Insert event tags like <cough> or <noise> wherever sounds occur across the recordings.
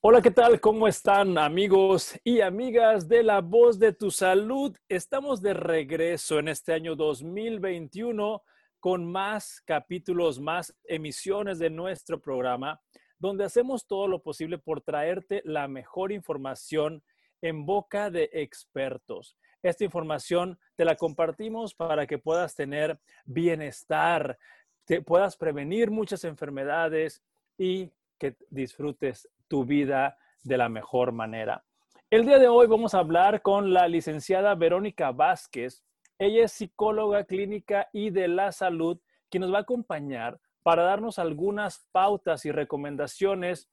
Hola, ¿qué tal? ¿Cómo están amigos y amigas de La Voz de tu Salud? Estamos de regreso en este año 2021 con más capítulos, más emisiones de nuestro programa, donde hacemos todo lo posible por traerte la mejor información en boca de expertos. Esta información te la compartimos para que puedas tener bienestar, te puedas prevenir muchas enfermedades y que disfrutes tu vida de la mejor manera. El día de hoy vamos a hablar con la licenciada Verónica Vázquez. Ella es psicóloga clínica y de la salud, que nos va a acompañar para darnos algunas pautas y recomendaciones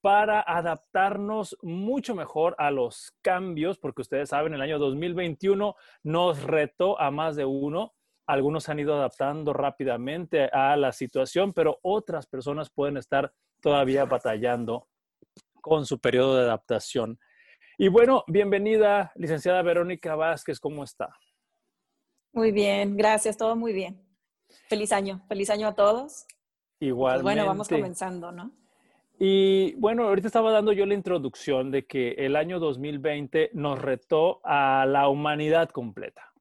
para adaptarnos mucho mejor a los cambios, porque ustedes saben, el año 2021 nos retó a más de uno. Algunos han ido adaptando rápidamente a la situación, pero otras personas pueden estar todavía batallando con su periodo de adaptación. Y bueno, bienvenida, licenciada Verónica Vázquez, ¿cómo está? Muy bien, gracias, todo muy bien. Feliz año, feliz año a todos. Igualmente. bueno, vamos comenzando, ¿no? Y bueno, ahorita estaba dando yo la introducción de que el año 2020 nos retó a la humanidad completa.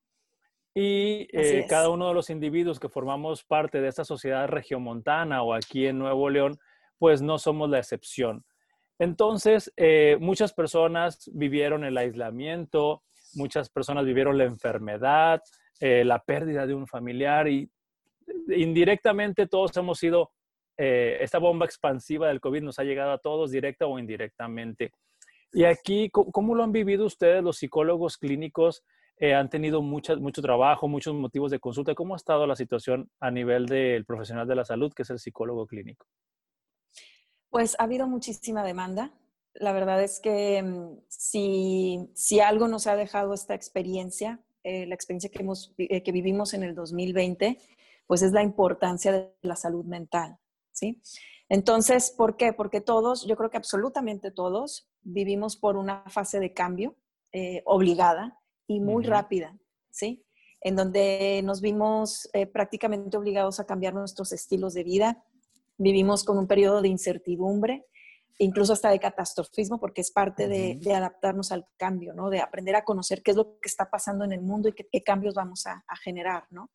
Y eh, cada uno de los individuos que formamos parte de esta sociedad regiomontana o aquí en Nuevo León, pues no somos la excepción. Entonces, eh, muchas personas vivieron el aislamiento, muchas personas vivieron la enfermedad, eh, la pérdida de un familiar y indirectamente todos hemos sido, eh, esta bomba expansiva del COVID nos ha llegado a todos directa o indirectamente. Y aquí, ¿cómo, lo han vivido ustedes, los psicólogos clínicos? han tenido mucho trabajo, muchos motivos de consulta. ¿Cómo ha estado la situación a nivel del profesional de la salud, que es el psicólogo clínico? Pues ha habido muchísima demanda. La verdad es que mm, si, si algo nos ha dejado esta experiencia, eh, la experiencia que, hemos, eh, que vivimos en el 2020, pues es la importancia de la salud mental, ¿sí? Entonces, ¿por qué? Porque todos, yo creo que absolutamente todos, vivimos por una fase de cambio eh, obligada y muy rápida, ¿sí? En donde nos vimos prácticamente obligados a cambiar nuestros estilos de vida, vivimos con un periodo de incertidumbre, incluso hasta de catastrofismo, porque es parte de, adaptarnos al cambio, ¿no? De aprender a conocer qué es lo que está pasando en el mundo y qué, cambios vamos a, generar, ¿no?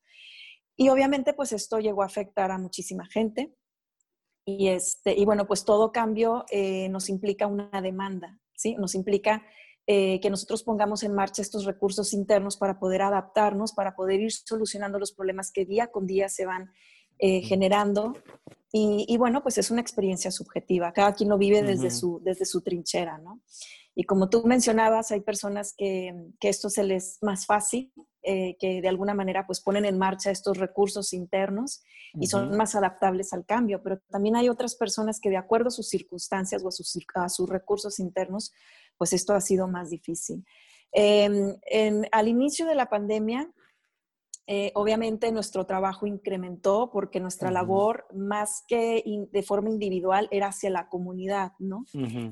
Y obviamente, pues esto llegó a afectar a muchísima gente. Y, este, y bueno, pues todo cambio eh, nos implica una demanda, ¿sí? Nos implica eh, que nosotros pongamos en marcha estos recursos internos para poder adaptarnos, para poder ir solucionando los problemas que día con día se van eh, generando. Y, bueno, pues es una experiencia subjetiva. Cada quien lo vive desde, su, desde su trinchera, ¿no? Y como tú mencionabas, hay personas que, que esto se les más fácil, eh, que de alguna manera pues ponen en marcha estos recursos internos y son más adaptables al cambio, pero también hay otras personas que de acuerdo a sus circunstancias o a sus, a sus recursos internos, pues esto ha sido más difícil. Em, en, al inicio de la pandemia, eh, obviamente nuestro trabajo incrementó porque nuestra labor, más que de forma individual, era hacia la comunidad, ¿no?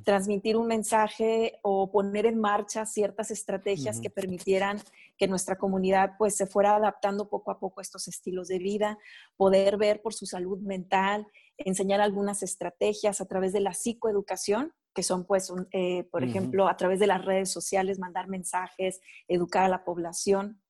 Transmitir un mensaje o poner en marcha ciertas estrategias que permitieran que nuestra comunidad pues se fuera adaptando poco a poco a estos estilos de vida, poder ver por su salud mental, enseñar algunas estrategias a través de la psicoeducación, que son pues, eh, por ejemplo, a través de las redes sociales, mandar mensajes, educar a la población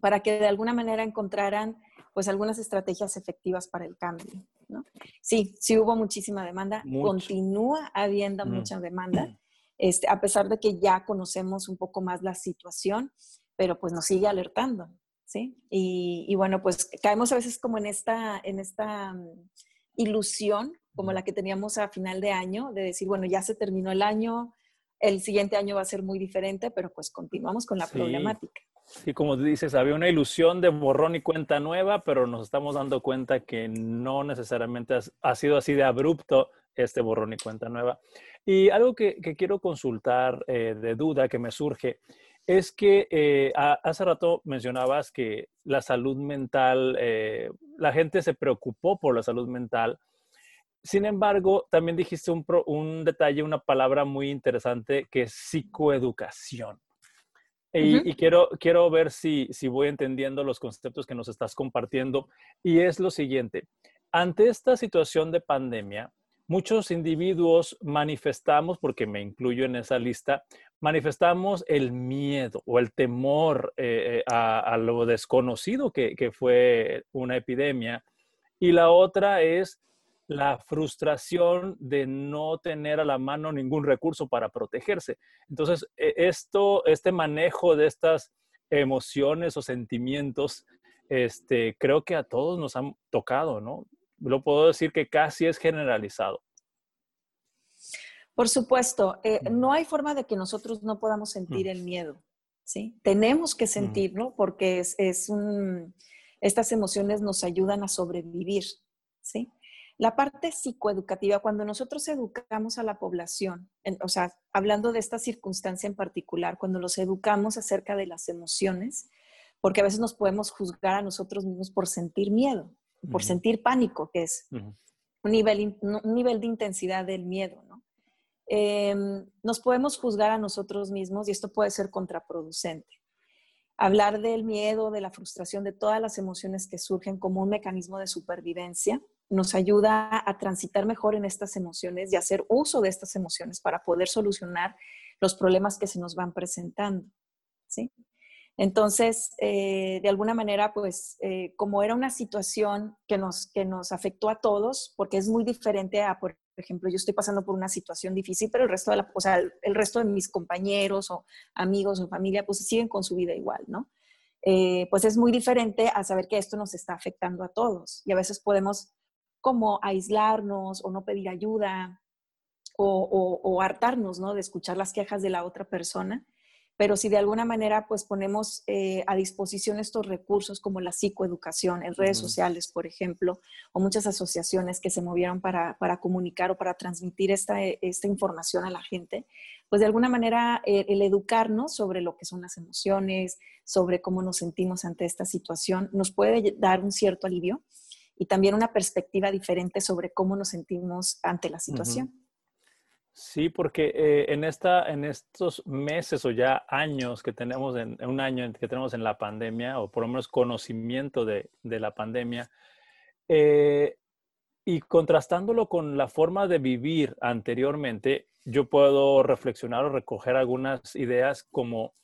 para que de alguna manera encontraran pues algunas estrategias efectivas para el cambio. ¿no? Sí, sí hubo muchísima demanda, continúa habiendo mm. mucha demanda, este, a pesar de que ya conocemos un poco más la situación, pero pues nos sigue alertando, ¿sí? Y, bueno, pues caemos a veces como en esta, en esta mm, ilusión, como la que teníamos a final de año, de decir, bueno, ya se terminó el año, el siguiente año va a ser muy diferente, pero pues continuamos con la problemática. Y como dices, había una ilusión de borrón y cuenta nueva, pero nos estamos dando cuenta que no necesariamente ha, sido así de abrupto este borrón y cuenta nueva. Y algo que, quiero consultar eh, de duda que me surge es que eh, hace rato mencionabas que la salud mental, eh, la gente se preocupó por la salud mental. Sin embargo, también dijiste un, un detalle, una palabra muy interesante que es psicoeducación. Y, quiero, quiero ver si, si voy entendiendo los conceptos que nos estás compartiendo. Y es lo siguiente, ante esta situación de pandemia, muchos individuos manifestamos, porque me incluyo en esa lista, manifestamos el miedo o el temor eh, eh, a, lo desconocido que, que, fue una epidemia. Y la otra es la frustración de no tener a la mano ningún recurso para protegerse. Entonces, e, esto, este manejo de estas emociones o sentimientos, este, creo que a todos nos han tocado, ¿no? Lo puedo decir que casi es generalizado. Por supuesto, eh, no hay forma de que nosotros no podamos sentir el miedo, ¿sí? Tenemos que sentirlo porque es, es un, estas emociones nos ayudan a sobrevivir, ¿sí? La parte psicoeducativa, cuando nosotros educamos a la población, o sea, hablando de esta circunstancia en particular, cuando los educamos acerca de las emociones, porque a veces nos podemos juzgar a nosotros mismos por sentir miedo, por sentir pánico, que es un, nivel, un nivel de intensidad del miedo, ¿no? Em, nos podemos juzgar a nosotros mismos y esto puede ser contraproducente. Hablar del miedo, de la frustración, de todas las emociones que surgen como un mecanismo de supervivencia, nos ayuda a transitar mejor en estas emociones y hacer uso de estas emociones para poder solucionar los problemas que se nos van presentando. ¿sí? Entonces, eh, de alguna manera, pues, eh, como era una situación que nos, que nos afectó a todos, porque es muy diferente a, por ejemplo, yo estoy pasando por una situación difícil, pero el resto de la, o sea, el, resto de mis compañeros o amigos o familia, pues siguen con su vida igual, ¿no? Eh, pues es muy diferente a saber que esto nos está afectando a todos y a veces podemos como aislarnos o no pedir ayuda o, hartarnos, ¿no? De escuchar las quejas de la otra persona. Pero si de alguna manera, pues ponemos eh, a disposición estos recursos como la psicoeducación en redes sociales, por ejemplo, o muchas asociaciones que se movieron para, comunicar o para transmitir esta, esta, información a la gente, pues de alguna manera eh, el educarnos sobre lo que son las emociones, sobre cómo nos sentimos ante esta situación, nos puede dar un cierto alivio y también una perspectiva diferente sobre cómo nos sentimos ante la situación. Sí, porque eh, en, esta, en estos meses o ya años que tenemos, en, un año que tenemos en la pandemia, o por lo menos conocimiento de, de la pandemia, eh, y contrastándolo con la forma de vivir anteriormente, yo puedo reflexionar o recoger algunas ideas como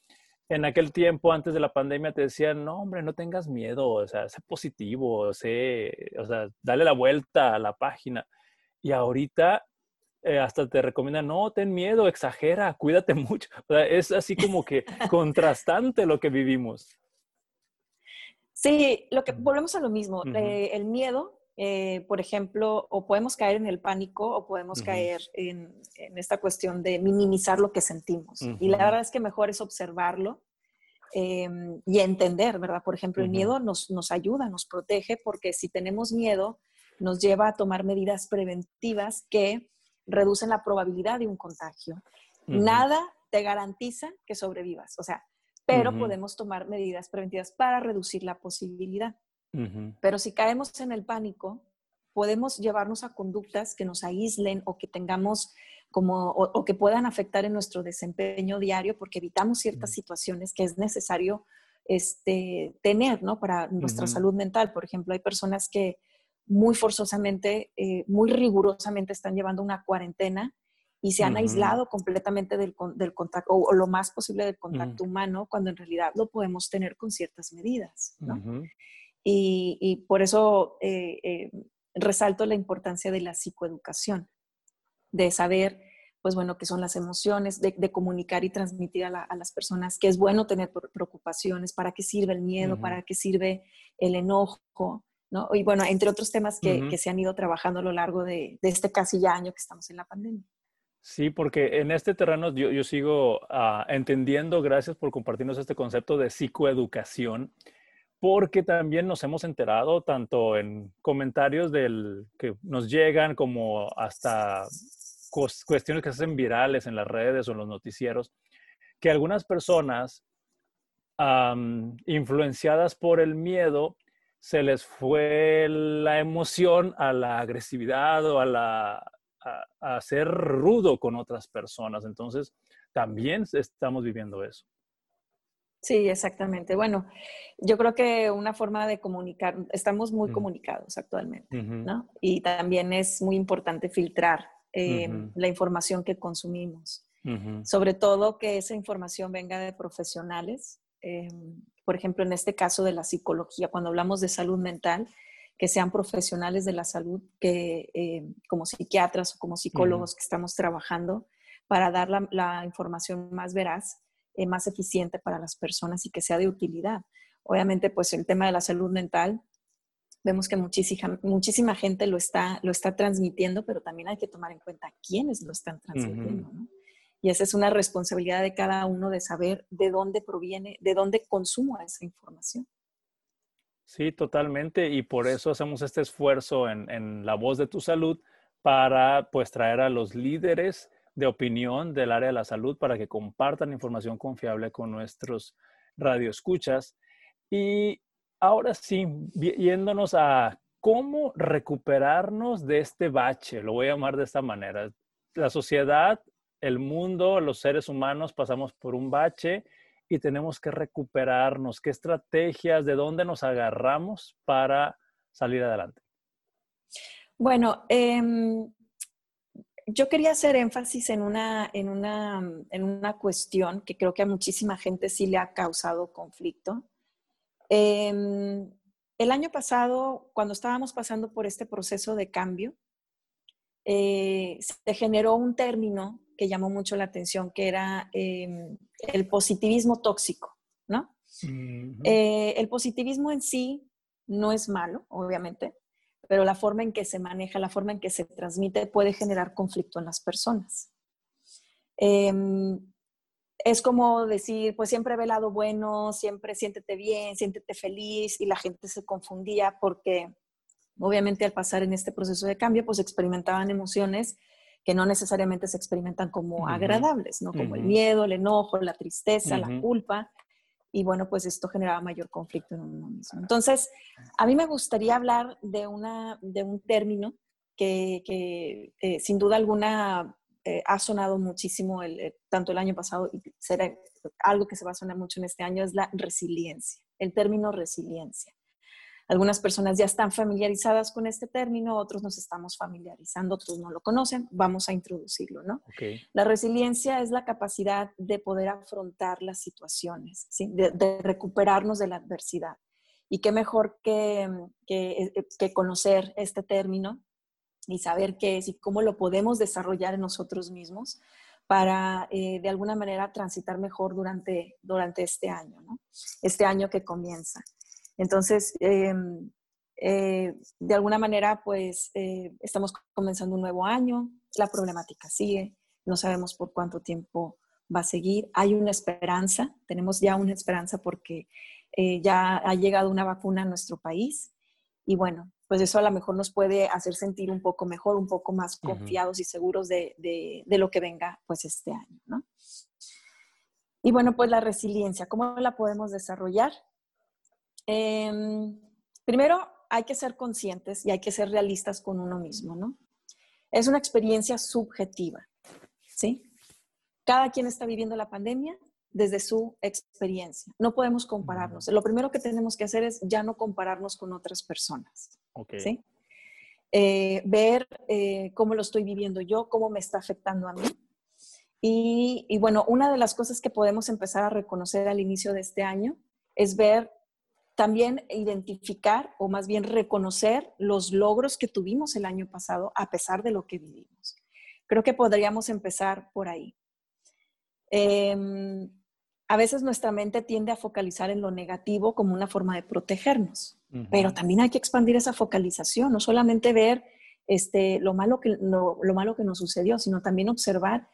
en aquel tiempo, antes de la pandemia, te decían, no, hombre, no tengas miedo, o sea, sé positivo, sé, o sea, dale la vuelta a la página. Y ahorita eh, hasta te recomiendan, no, ten miedo, exagera, cuídate <laughs> mucho. O sea, es así como que contrastante lo que vivimos. Sí, lo que volvemos a lo mismo. Eh, el miedo eh, por ejemplo, o podemos caer en el pánico o podemos caer en, esta cuestión de minimizar lo que sentimos. Y la verdad es que mejor es observarlo em, y entender, ¿verdad? Por ejemplo, el miedo nos, nos ayuda, nos protege, porque si tenemos miedo, nos lleva a tomar medidas preventivas que reducen la probabilidad de un contagio. Nada te garantiza que sobrevivas, o sea, pero podemos tomar medidas preventivas para reducir la posibilidad. Pero si caemos en el pánico, podemos llevarnos a conductas que nos aíslen o que tengamos como, o, que puedan afectar en nuestro desempeño diario porque evitamos ciertas situaciones que es necesario este, tener, ¿no? Para nuestra salud mental. Por ejemplo, hay personas que muy forzosamente, eh, muy rigurosamente están llevando una cuarentena y se han aislado completamente del, contacto o, lo más posible del contacto humano, cuando en realidad lo podemos tener con ciertas medidas, ¿no? Y, por eso eh, eh, resalto la importancia de la psicoeducación, de saber, pues bueno, qué son las emociones, de, comunicar y transmitir a, las personas que es bueno tener preocupaciones, para qué sirve el miedo, para qué sirve el enojo, ¿no? Y bueno, entre otros temas que, se han ido trabajando a lo largo de, este casi ya año que estamos en la pandemia. Sí, porque en este terreno yo, sigo ah, entendiendo, gracias por compartirnos este concepto de psicoeducación porque también nos hemos enterado tanto en comentarios que nos llegan como hasta cuestiones que se hacen virales en las redes o en los noticieros, que algunas personas influenciadas por el miedo se les fue la emoción a la agresividad o a, la, a ser rudo con otras personas. Entonces, también estamos viviendo eso. Sí, exactamente. Bueno, yo creo que una forma de comunicar, estamos muy comunicados actualmente, ¿no? Y también es muy importante filtrar eh, la información que consumimos. Sobre todo que esa información venga de profesionales. Eh, por ejemplo, en este caso de la psicología, cuando hablamos de salud mental, que sean profesionales de la salud, que eh, como psiquiatras o como psicólogos que estamos trabajando para dar la información más veraz eh, más eficiente para las personas y que sea de utilidad. Obviamente, pues el tema de la salud mental, vemos que muchísima, muchísima gente lo está, lo está transmitiendo, pero también hay que tomar en cuenta quiénes lo están transmitiendo. Y esa es una responsabilidad de cada uno de saber de dónde proviene, de dónde consumo esa información. Sí, totalmente. Y por eso hacemos este esfuerzo en, en La Voz de tu Salud para pues traer a los líderes de opinión del área de la salud para que compartan información confiable con nuestros radioescuchas. Y ahora sí, yéndonos a cómo recuperarnos de este bache, lo voy a llamar de esta manera. La sociedad, el mundo, los seres humanos pasamos por un bache y tenemos que recuperarnos. ¿Qué estrategias, de dónde nos agarramos para salir adelante? Bueno, eh, yo quería hacer énfasis en una, en, una, en una cuestión que creo que a muchísima gente sí le ha causado conflicto. Em, el año pasado, cuando estábamos pasando por este proceso de cambio, eh, se generó un término que llamó mucho la atención, que era em, el positivismo tóxico, ¿no? Eh, el positivismo en sí no es malo, obviamente, pero la forma en que se maneja, la forma en que se transmite puede generar conflicto en las personas. Em, es como decir, pues siempre ve el lado bueno, siempre siéntete bien, siéntete feliz y la gente se confundía porque obviamente al pasar en este proceso de cambio, pues experimentaban emociones que no necesariamente se experimentan como agradables, ¿no? Como el miedo, el enojo, la tristeza, la culpa y bueno, pues esto generaba mayor conflicto en uno mismo. Entonces, a mí me gustaría hablar de, una, de un término que, eh, sin duda alguna eh, ha sonado muchísimo el, eh, tanto el año pasado y será algo que se va a sonar mucho en este año, es la resiliencia, el término resiliencia. Algunas personas ya están familiarizadas con este término, otros nos estamos familiarizando, otros no lo conocen, vamos a introducirlo, ¿no? La resiliencia es la capacidad de poder afrontar las situaciones, de, recuperarnos de la adversidad. Y qué mejor que, que, que conocer este término y saber qué es y cómo lo podemos desarrollar en nosotros mismos para eh, de alguna manera transitar mejor durante, durante este año, ¿no? este año que comienza. Entonces, em, eh, de alguna manera, pues eh, estamos comenzando un nuevo año, la problemática sigue, no sabemos por cuánto tiempo va a seguir. Hay una esperanza, tenemos ya una esperanza porque eh, ya ha llegado una vacuna a nuestro país y bueno, pues eso a lo mejor nos puede hacer sentir un poco mejor, un poco más confiados y seguros de, de, lo que venga pues este año, ¿no? Y bueno, pues la resiliencia, ¿cómo la podemos desarrollar? Em, primero, hay que ser conscientes y hay que ser realistas con uno mismo, ¿no? Es una experiencia subjetiva, ¿sí? Cada quien está viviendo la pandemia desde su experiencia. No podemos compararnos. Lo primero que tenemos que hacer es ya no compararnos con otras personas, ¿sí? Eh, ver eh, cómo lo estoy viviendo yo, cómo me está afectando a mí. Y, y bueno, una de las cosas que podemos empezar a reconocer al inicio de este año es ver también identificar o más bien reconocer los logros que tuvimos el año pasado a pesar de lo que vivimos. Creo que podríamos empezar por ahí. Em, a veces nuestra mente tiende a focalizar en lo negativo como una forma de protegernos, pero también hay que expandir esa focalización, no solamente ver este, lo, malo que, lo, malo que nos sucedió, sino también observar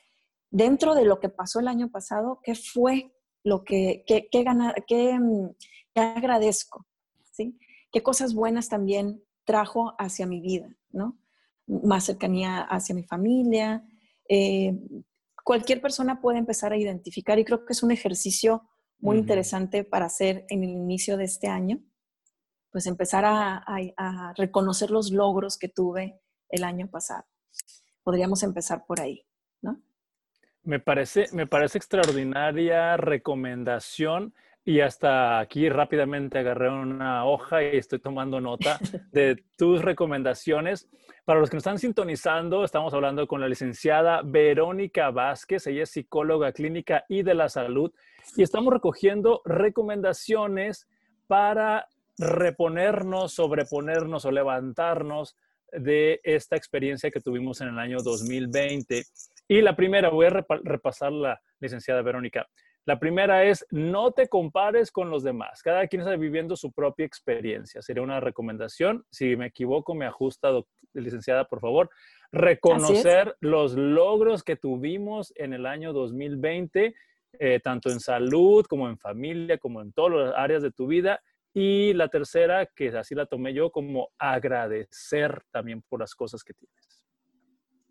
dentro de lo que pasó el año pasado, qué fue lo que, qué, qué, qué mm, agradezco, ¿sí? ¿Qué cosas buenas también trajo hacia mi vida, ¿no? Más cercanía hacia mi familia. Eh, cualquier persona puede empezar a identificar y creo que es un ejercicio muy interesante para hacer en el inicio de este año, pues empezar a, a reconocer los logros que tuve el año pasado. Podríamos empezar por ahí. Me parece, me parece extraordinaria recomendación y hasta aquí rápidamente agarré una hoja y estoy tomando nota <laughs> de tus recomendaciones. Para los que nos están sintonizando, estamos hablando con la licenciada Verónica Vázquez. Ella es psicóloga clínica y de la salud y estamos recogiendo recomendaciones para reponernos, sobreponernos o levantarnos de esta experiencia que tuvimos en el año 2020. Y la primera, voy a repasar la licenciada Verónica. La primera es, no te compares con los demás. Cada quien está viviendo su propia experiencia. Sería una recomendación. Si me equivoco, me ajusta, licenciada, por favor. Reconocer los logros que tuvimos en el año 2020, eh, tanto en salud como en familia, como en todas las áreas de tu vida. Y la tercera, que así la tomé yo, como agradecer también por las cosas que tienes.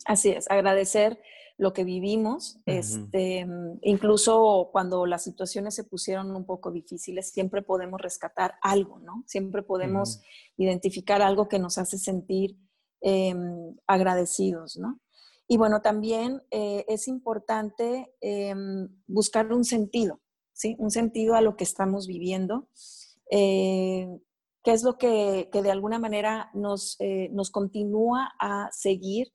Así es, agradecer lo que vivimos, este, incluso cuando las situaciones se pusieron un poco difíciles, siempre podemos rescatar algo, ¿no? Siempre podemos identificar algo que nos hace sentir em, agradecidos, ¿no? Y bueno, también eh, es importante em, buscar un sentido, ¿sí? Un sentido a lo que estamos viviendo, eh, que es lo que, de alguna manera nos, eh, nos continúa a seguir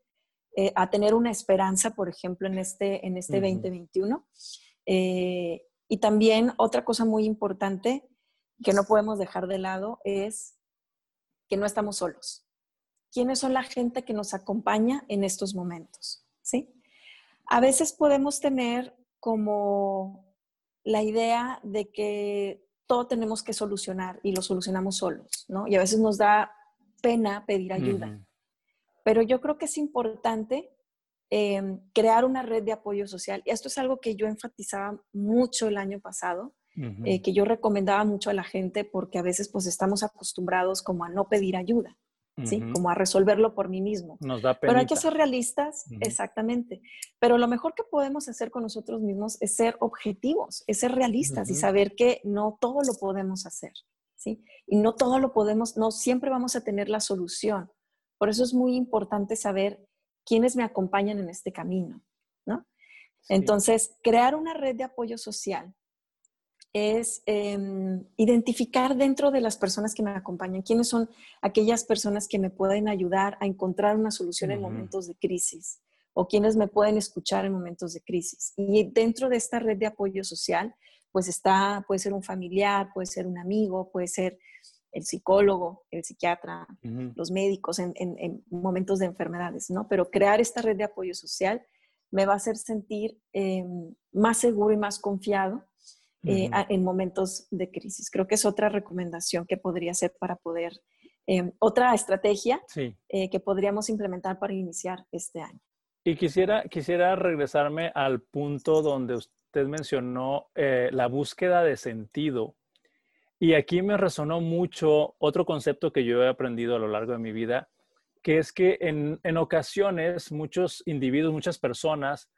eh, a tener una esperanza, por ejemplo, en este, en este 2021. Eh, y también otra cosa muy importante que no podemos dejar de lado es que no estamos solos. ¿Quiénes son la gente que nos acompaña en estos momentos? ¿Sí? A veces podemos tener como la idea de que todo tenemos que solucionar y lo solucionamos solos, ¿no? Y a veces nos da pena pedir ayuda. Pero yo creo que es importante em, crear una red de apoyo social. Y esto es algo que yo enfatizaba mucho el año pasado, eh, que yo recomendaba mucho a la gente porque a veces pues estamos acostumbrados como a no pedir ayuda. ¿Sí? Como a resolverlo por mí mismo. Nos da Pero hay que ser realistas, exactamente. Pero lo mejor que podemos hacer con nosotros mismos es ser objetivos, es ser realistas y saber que no todo lo podemos hacer, ¿sí? Y no todo lo podemos, no siempre vamos a tener la solución. Por eso es muy importante saber quiénes me acompañan en este camino, ¿no? Entonces, crear una red de apoyo social es em, identificar dentro de las personas que me acompañan quiénes son aquellas personas que me pueden ayudar a encontrar una solución en momentos de crisis o quienes me pueden escuchar en momentos de crisis. Y dentro de esta red de apoyo social, pues está, puede ser un familiar, puede ser un amigo, puede ser el psicólogo, el psiquiatra, los médicos en, momentos de enfermedades, ¿no? Pero crear esta red de apoyo social me va a hacer sentir em, más seguro y más confiado eh, en momentos de crisis. Creo que es otra recomendación que podría ser para poder, em, otra estrategia eh, que podríamos implementar para iniciar este año. Y quisiera, quisiera regresarme al punto donde usted mencionó eh, la búsqueda de sentido y aquí me resonó mucho otro concepto que yo he aprendido a lo largo de mi vida, que es que en, en ocasiones muchos individuos, muchas personas,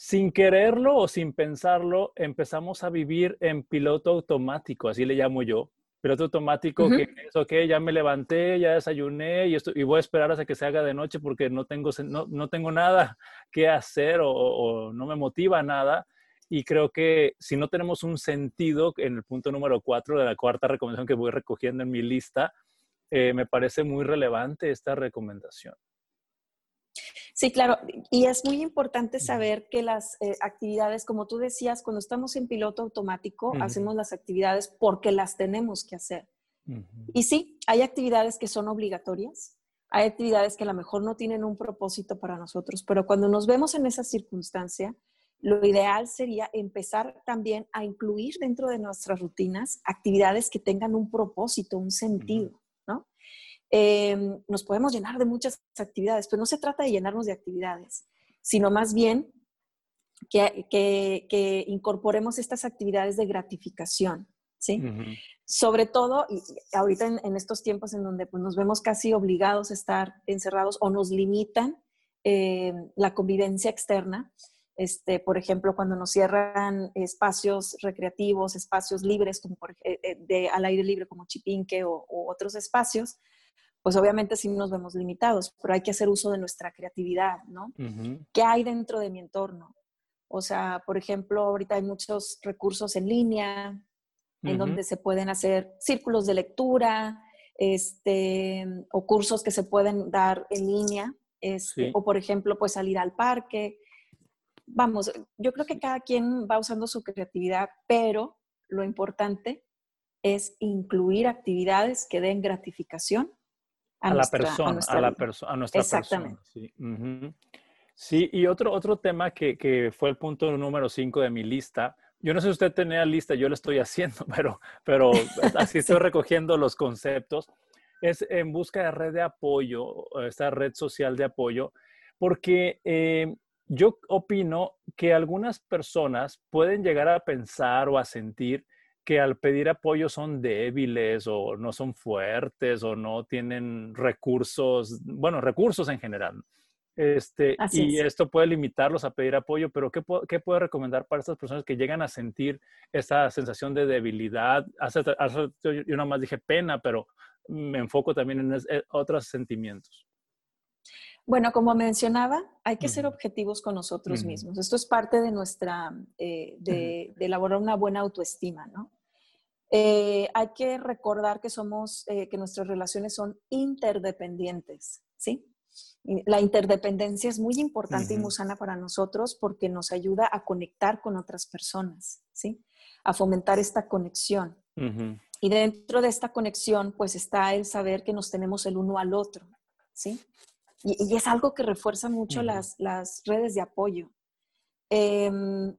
sin quererlo o sin pensarlo, empezamos a vivir en piloto automático, así le llamo yo. Piloto automático que es, ok, ya me levanté, ya desayuné y, esto, y voy a esperar hasta que se haga de noche porque no tengo, no, no tengo nada <laughs> que hacer o, o no me motiva nada. Y creo que si no tenemos un sentido, en el punto número cuatro de la cuarta recomendación que voy recogiendo en mi lista, eh, me parece muy relevante esta recomendación. Sí, claro. Y es muy importante saber que las eh, actividades, como tú decías, cuando estamos en piloto automático, hacemos las actividades porque las tenemos que hacer. Y sí, hay actividades que son obligatorias, hay actividades que a lo mejor no tienen un propósito para nosotros, pero cuando nos vemos en esa circunstancia, lo ideal sería empezar también a incluir dentro de nuestras rutinas actividades que tengan un propósito, un sentido. Em, nos podemos llenar de muchas actividades, pero no se trata de llenarnos de actividades, sino más bien que, incorporemos estas actividades de gratificación, ¿sí? Sobre todo, y ahorita en, estos tiempos en donde pues, nos vemos casi obligados a estar encerrados o nos limitan eh, la convivencia externa, este, por ejemplo, cuando nos cierran espacios recreativos, espacios libres, como por, eh, eh, de, al aire libre como Chipinque o, otros espacios, pues obviamente sí nos vemos limitados, pero hay que hacer uso de nuestra creatividad, ¿no? ¿Qué hay dentro de mi entorno? O sea, por ejemplo, ahorita hay muchos recursos en línea, en donde se pueden hacer círculos de lectura, este, o cursos que se pueden dar en línea, este, o por ejemplo, pues salir al parque. Vamos, yo creo que cada quien va usando su creatividad, pero lo importante es incluir actividades que den gratificación a, la persona, a, la persona, a nuestra Exactamente. persona. Sí. y otro, otro tema que, que fue el punto número 5 de mi lista, yo no sé si usted tenía lista, yo lo estoy haciendo, <laughs> pero, pero así <laughs> estoy recogiendo los conceptos. Es en busca de red de apoyo, esta red social de apoyo, porque eh, yo opino que algunas personas pueden llegar a pensar o a sentir que al pedir apoyo son débiles o no son fuertes o no tienen recursos, bueno, recursos en general. Este, y esto puede limitarlos a pedir apoyo, pero ¿qué, ¿qué, puede recomendar para estas personas que llegan a sentir esa sensación de debilidad? Hace, yo más dije pena, pero me enfoco también en, eh, otros sentimientos. Bueno, como mencionaba, hay que ser objetivos con nosotros mismos. Esto es parte de nuestra, eh, de, elaborar una buena autoestima, ¿no? Eh, hay que recordar que somos, que nuestras relaciones son interdependientes, ¿sí? La interdependencia es muy importante y muy sana para nosotros porque nos ayuda a conectar con otras personas, ¿sí? A fomentar esta conexión. Y dentro de esta conexión, pues está el saber que nos tenemos el uno al otro, ¿sí? Y, es algo que refuerza mucho las, redes de apoyo. Em,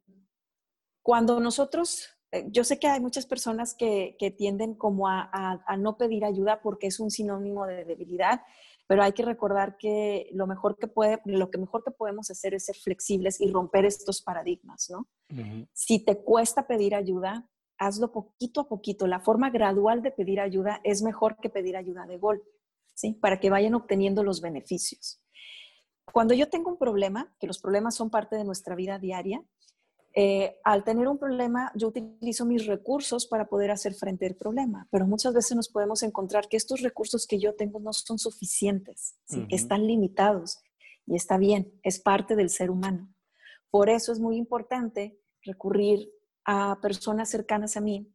cuando nosotros, eh, yo sé que hay muchas personas que, tienden como a, a, no pedir ayuda porque es un sinónimo de debilidad, pero hay que recordar que lo mejor que, puede, lo que mejor que podemos hacer es ser flexibles y romper estos paradigmas, ¿no? Si te cuesta pedir ayuda, hazlo poquito a poquito. La forma gradual de pedir ayuda es mejor que pedir ayuda de golpe, ¿sí? Para que vayan obteniendo los beneficios. Cuando yo tengo un problema, que los problemas son parte de nuestra vida diaria, eh, al tener un problema, yo utilizo mis recursos para poder hacer frente al problema, pero muchas veces nos podemos encontrar que estos recursos que yo tengo no son suficientes, están limitados y está bien, es parte del ser humano. Por eso es muy importante recurrir a personas cercanas a mí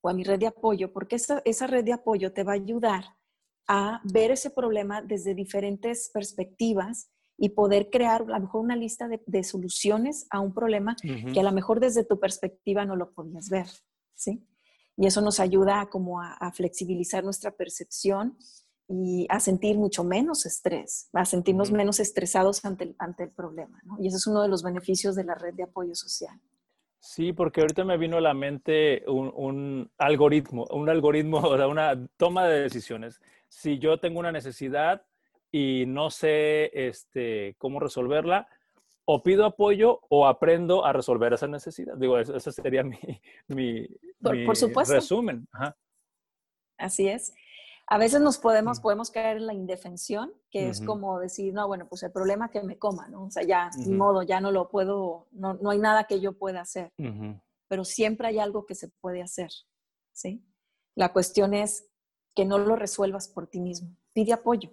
o a mi red de apoyo, porque esa, esa red de apoyo te va a ayudar a ver ese problema desde diferentes perspectivas y poder crear a lo mejor una lista de, soluciones a un problema que a lo mejor desde tu perspectiva no lo podías ver, ¿sí? Y eso nos ayuda como a, flexibilizar nuestra percepción y a sentir mucho menos estrés, a sentirnos menos estresados ante el, ante el problema, ¿no? Y ese es uno de los beneficios de la red de apoyo social. Sí, porque ahorita me vino a la mente un, un algoritmo, un algoritmo, <laughs> o una toma de decisiones. Si yo tengo una necesidad, y no sé este, cómo resolverla, o pido apoyo o aprendo a resolver esa necesidad. Digo, ese sería <laughs> mi, mi, por, supuesto. resumen. Así es. A veces nos podemos, podemos caer en la indefensión, que es como decir, no, bueno, pues el problema que me coma, ¿no? O sea, ya, uh modo, ya no lo puedo, no, no, hay nada que yo pueda hacer. Pero siempre hay algo que se puede hacer, ¿sí? La cuestión es que no lo resuelvas por ti mismo. Pide apoyo.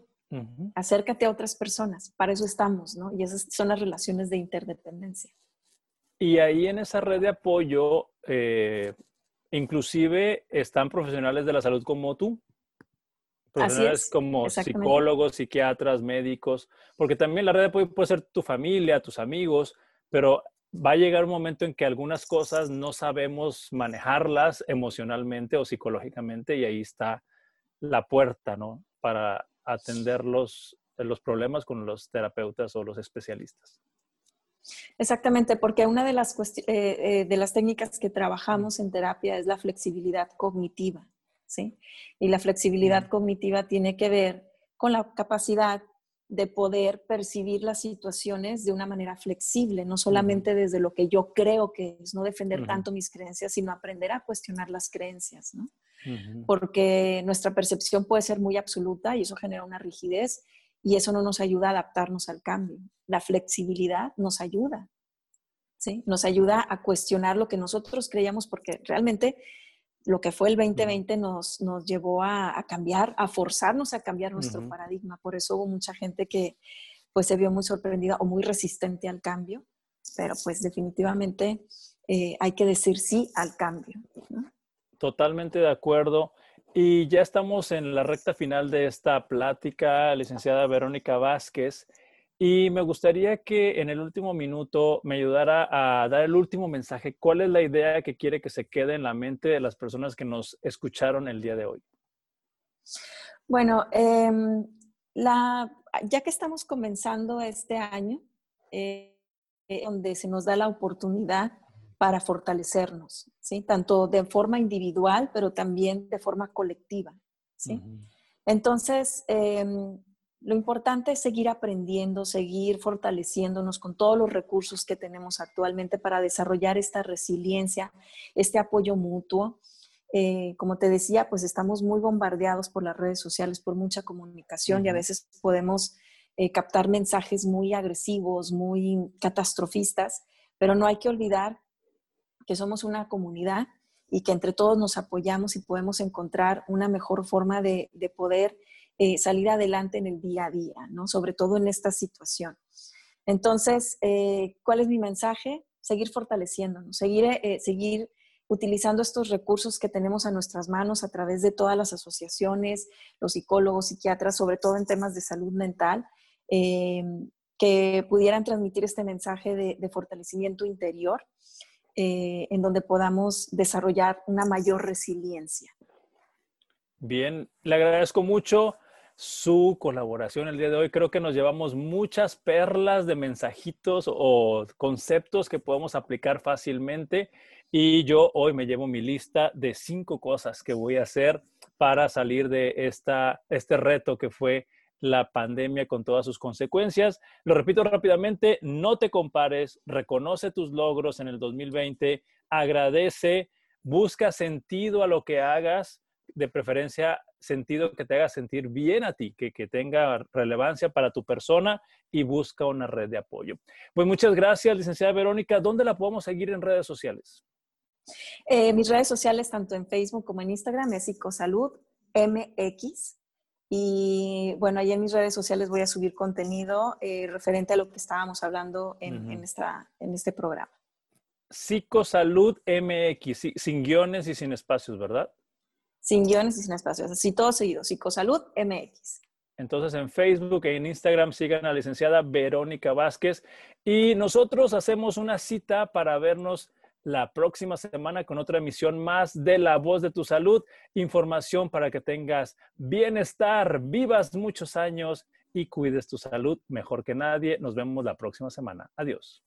Acércate a otras personas, para eso estamos, ¿no? Y esas son las relaciones de interdependencia. Y ahí en esa red de apoyo, eh, inclusive están profesionales de la salud como tú, profesionales como psicólogos, psiquiatras, médicos, porque también la red de apoyo puede ser tu familia, tus amigos, pero va a llegar un momento en que algunas cosas no sabemos manejarlas emocionalmente o psicológicamente y ahí está la puerta, ¿no? Para atender los, los problemas con los terapeutas o los especialistas. Exactamente, porque una de las, eh, eh, de las técnicas que trabajamos en terapia es la flexibilidad cognitiva, ¿sí? Y la flexibilidad cognitiva tiene que ver con la capacidad de poder percibir las situaciones de una manera flexible, no solamente desde lo que yo creo que es, no defender tanto mis creencias, sino aprender a cuestionar las creencias, ¿no? Porque nuestra percepción puede ser muy absoluta y eso genera una rigidez y eso no nos ayuda a adaptarnos al cambio. La flexibilidad nos ayuda, ¿sí? Nos ayuda a cuestionar lo que nosotros creíamos porque realmente lo que fue el 2020 nos, nos llevó a, cambiar, a forzarnos a cambiar nuestro paradigma. Por eso hubo mucha gente que pues se vio muy sorprendida o muy resistente al cambio, pero pues definitivamente eh, hay que decir sí al cambio. ¿no? Totalmente de acuerdo. Y ya estamos en la recta final de esta plática, licenciada Verónica Vázquez. Y me gustaría que en el último minuto me ayudara a dar el último mensaje. ¿Cuál es la idea que quiere que se quede en la mente de las personas que nos escucharon el día de hoy? Bueno, em, ya que estamos comenzando este año, eh, donde se nos da la oportunidad para fortalecernos, ¿sí? Tanto de forma individual, pero también de forma colectiva, ¿sí? Entonces, em, lo importante es seguir aprendiendo, seguir fortaleciéndonos con todos los recursos que tenemos actualmente para desarrollar esta resiliencia, este apoyo mutuo. Eh, como te decía, pues estamos muy bombardeados por las redes sociales, por mucha comunicación y a veces podemos eh, captar mensajes muy agresivos, muy catastrofistas, pero no hay que olvidar que somos una comunidad y que entre todos nos apoyamos y podemos encontrar una mejor forma de, poder eh, salir adelante en el día a día, ¿no? Sobre todo en esta situación. Entonces, eh, ¿cuál es mi mensaje? Seguir fortaleciéndonos, seguir, eh, seguir utilizando estos recursos que tenemos a nuestras manos a través de todas las asociaciones, los psicólogos, psiquiatras, sobre todo en temas de salud mental, que pudieran transmitir este mensaje de fortalecimiento interior eh, en donde podamos desarrollar una mayor resiliencia. Bien, le agradezco mucho su colaboración el día de hoy. Creo que nos llevamos muchas perlas de mensajitos o conceptos que podemos aplicar fácilmente. Y yo hoy me llevo mi lista de cinco cosas que voy a hacer para salir de esta, este reto que fue la pandemia con todas sus consecuencias. Lo repito rápidamente, no te compares, reconoce tus logros en el 2020, agradece, busca sentido a lo que hagas, de preferencia sentido que te haga sentir bien a ti, que, que tenga relevancia para tu persona y busca una red de apoyo. Pues muchas gracias, licenciada Verónica. ¿Dónde la podemos seguir en redes sociales? Eh, mis redes sociales, tanto en Facebook como en Instagram, es Psicosalud MX. Y bueno, ahí en mis redes sociales voy a subir contenido eh, referente a lo que estábamos hablando en, en, esta, en este programa. Psicosalud MX, sin guiones y sin espacios, ¿verdad? Sin guiones y sin espacios, así todo seguido, Psicosalud MX. Entonces en Facebook e en Instagram sigan a la licenciada Verónica Vázquez y nosotros hacemos una cita para vernos la próxima semana con otra emisión más de La Voz de tu Salud. Información para que tengas bienestar, vivas muchos años y cuides tu salud mejor que nadie. Nos vemos la próxima semana. Adiós.